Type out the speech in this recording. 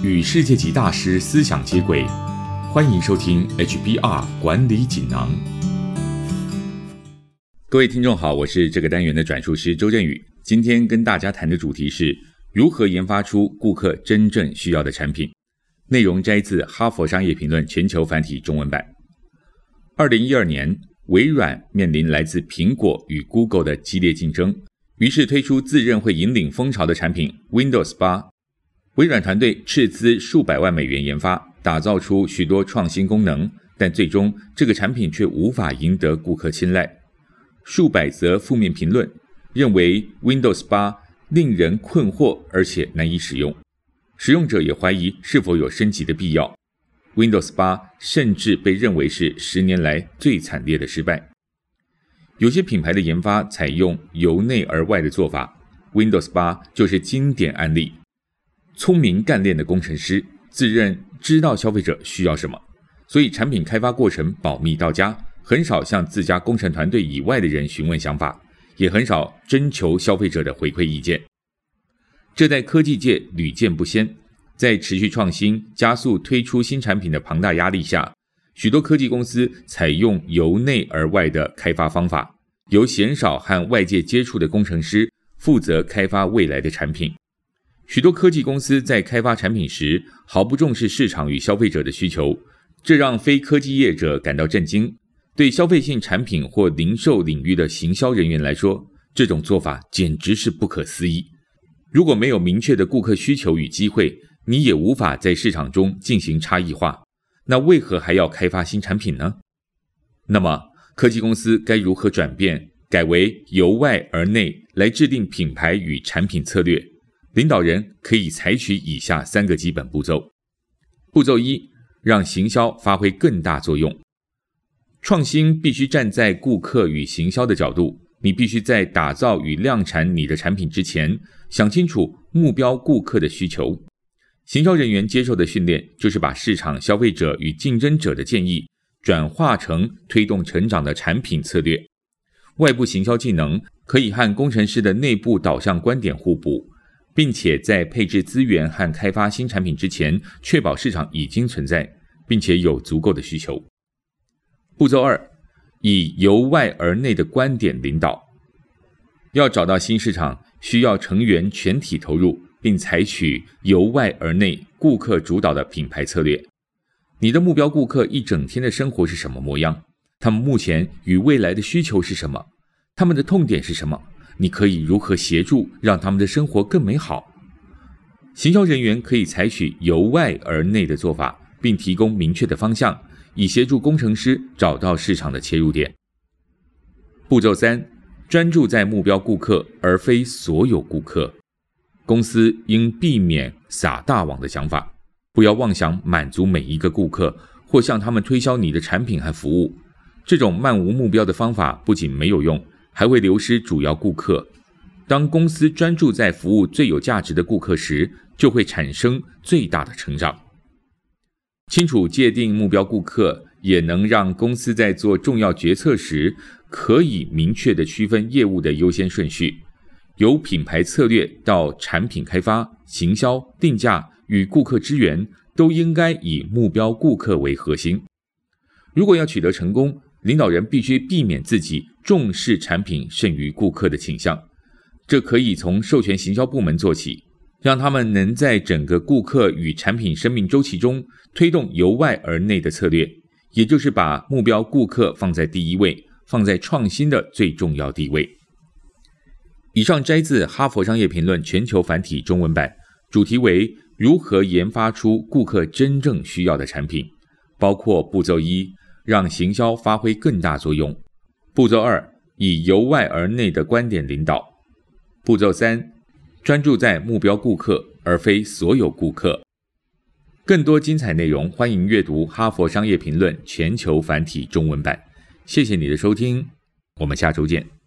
与世界级大师思想接轨，欢迎收听 HBR 管理锦囊。各位听众好，我是这个单元的转述师周振宇。今天跟大家谈的主题是如何研发出顾客真正需要的产品。内容摘自《哈佛商业评论》全球繁体中文版。二零一二年，微软面临来自苹果与 Google 的激烈竞争。于是推出自认会引领风潮的产品 Windows 8。微软团队斥资数百万美元研发，打造出许多创新功能，但最终这个产品却无法赢得顾客青睐。数百则负面评论认为 Windows 8令人困惑，而且难以使用。使用者也怀疑是否有升级的必要。Windows 8甚至被认为是十年来最惨烈的失败。有些品牌的研发采用由内而外的做法，Windows 8就是经典案例。聪明干练的工程师自认知道消费者需要什么，所以产品开发过程保密到家，很少向自家工程团队以外的人询问想法，也很少征求消费者的回馈意见。这在科技界屡见不鲜。在持续创新、加速推出新产品的庞大压力下。许多科技公司采用由内而外的开发方法，由鲜少和外界接触的工程师负责开发未来的产品。许多科技公司在开发产品时毫不重视市场与消费者的需求，这让非科技业者感到震惊。对消费性产品或零售领域的行销人员来说，这种做法简直是不可思议。如果没有明确的顾客需求与机会，你也无法在市场中进行差异化。那为何还要开发新产品呢？那么科技公司该如何转变，改为由外而内来制定品牌与产品策略？领导人可以采取以下三个基本步骤：步骤一，让行销发挥更大作用。创新必须站在顾客与行销的角度，你必须在打造与量产你的产品之前，想清楚目标顾客的需求。行销人员接受的训练就是把市场、消费者与竞争者的建议转化成推动成长的产品策略。外部行销技能可以和工程师的内部导向观点互补，并且在配置资源和开发新产品之前，确保市场已经存在，并且有足够的需求。步骤二，以由外而内的观点领导。要找到新市场，需要成员全体投入。并采取由外而内、顾客主导的品牌策略。你的目标顾客一整天的生活是什么模样？他们目前与未来的需求是什么？他们的痛点是什么？你可以如何协助让他们的生活更美好？行销人员可以采取由外而内的做法，并提供明确的方向，以协助工程师找到市场的切入点。步骤三：专注在目标顾客，而非所有顾客。公司应避免撒大网的想法，不要妄想满足每一个顾客或向他们推销你的产品和服务。这种漫无目标的方法不仅没有用，还会流失主要顾客。当公司专注在服务最有价值的顾客时，就会产生最大的成长。清楚界定目标顾客，也能让公司在做重要决策时可以明确地区分业务的优先顺序。由品牌策略到产品开发、行销、定价与顾客支援，都应该以目标顾客为核心。如果要取得成功，领导人必须避免自己重视产品胜于顾客的倾向。这可以从授权行销部门做起，让他们能在整个顾客与产品生命周期中推动由外而内的策略，也就是把目标顾客放在第一位，放在创新的最重要地位。以上摘自《哈佛商业评论》全球繁体中文版，主题为如何研发出顾客真正需要的产品，包括步骤一，让行销发挥更大作用；步骤二，以由外而内的观点领导；步骤三，专注在目标顾客而非所有顾客。更多精彩内容，欢迎阅读《哈佛商业评论》全球繁体中文版。谢谢你的收听，我们下周见。